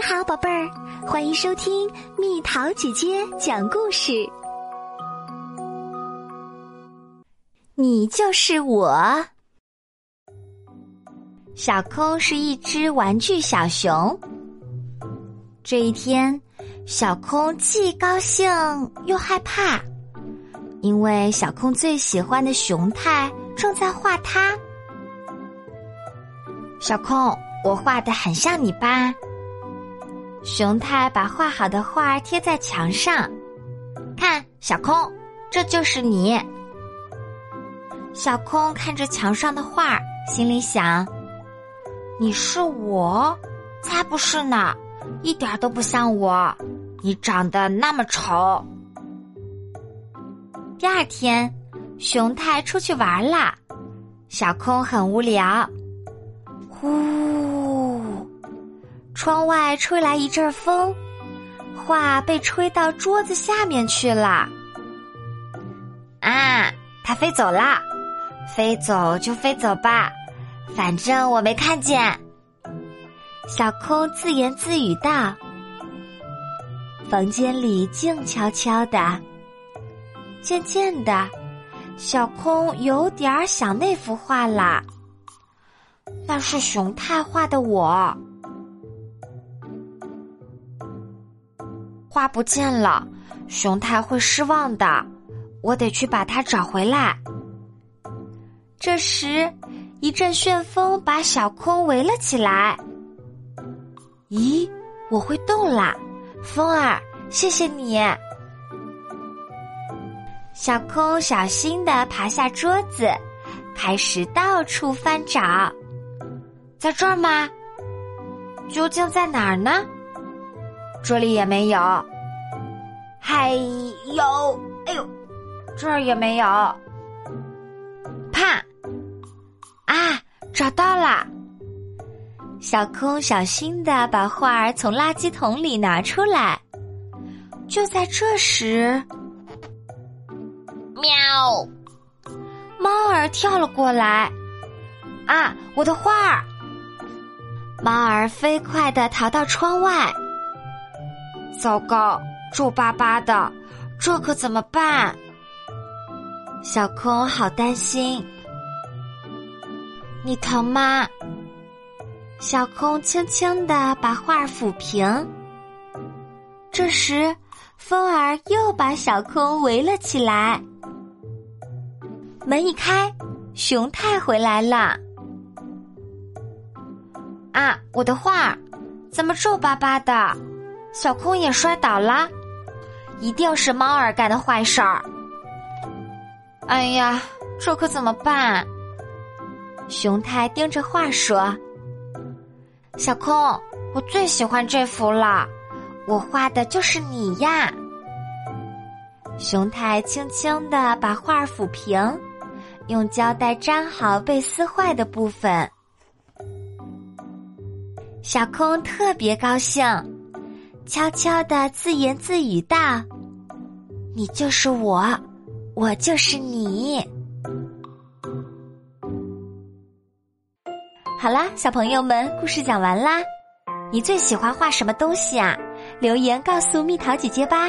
你好，宝贝儿，欢迎收听蜜桃姐姐讲故事。你就是我。小空是一只玩具小熊。这一天，小空既高兴又害怕，因为小空最喜欢的熊太正在画它。小空，我画的很像你吧？熊太把画好的画贴在墙上，看，小空，这就是你。小空看着墙上的画，心里想：“你是我？才不是呢，一点都不像我。你长得那么丑。”第二天，熊太出去玩了，小空很无聊。呼，窗外吹来一阵风，画被吹到桌子下面去了。啊，它飞走了，飞走就飞走吧，反正我没看见。小空自言自语道。房间里静悄悄的，渐渐的，小空有点想那幅画了。那是熊太画的我，画不见了，熊太会失望的。我得去把它找回来。这时，一阵旋风把小空围了起来。咦，我会动啦，风儿，谢谢你。小空小心的爬下桌子，开始到处翻找。在这儿吗？究竟在哪儿呢？这里也没有。还有，哎呦，这儿也没有。啪！啊，找到了！小空小心的把画儿从垃圾桶里拿出来。就在这时，喵！猫儿跳了过来。啊，我的画儿！猫儿飞快的逃到窗外。糟糕，皱巴巴的，这可怎么办？小空好担心。你疼吗？小空轻轻的把画抚平。这时，风儿又把小空围了起来。门一开，熊太回来了。啊，我的画怎么皱巴巴的？小空也摔倒了，一定是猫儿干的坏事儿。哎呀，这可怎么办？熊太盯着画说：“小空，我最喜欢这幅了，我画的就是你呀。”熊太轻轻的把画抚平，用胶带粘好被撕坏的部分。小空特别高兴，悄悄的自言自语道：“你就是我，我就是你。”好啦，小朋友们，故事讲完啦。你最喜欢画什么东西啊？留言告诉蜜桃姐姐吧。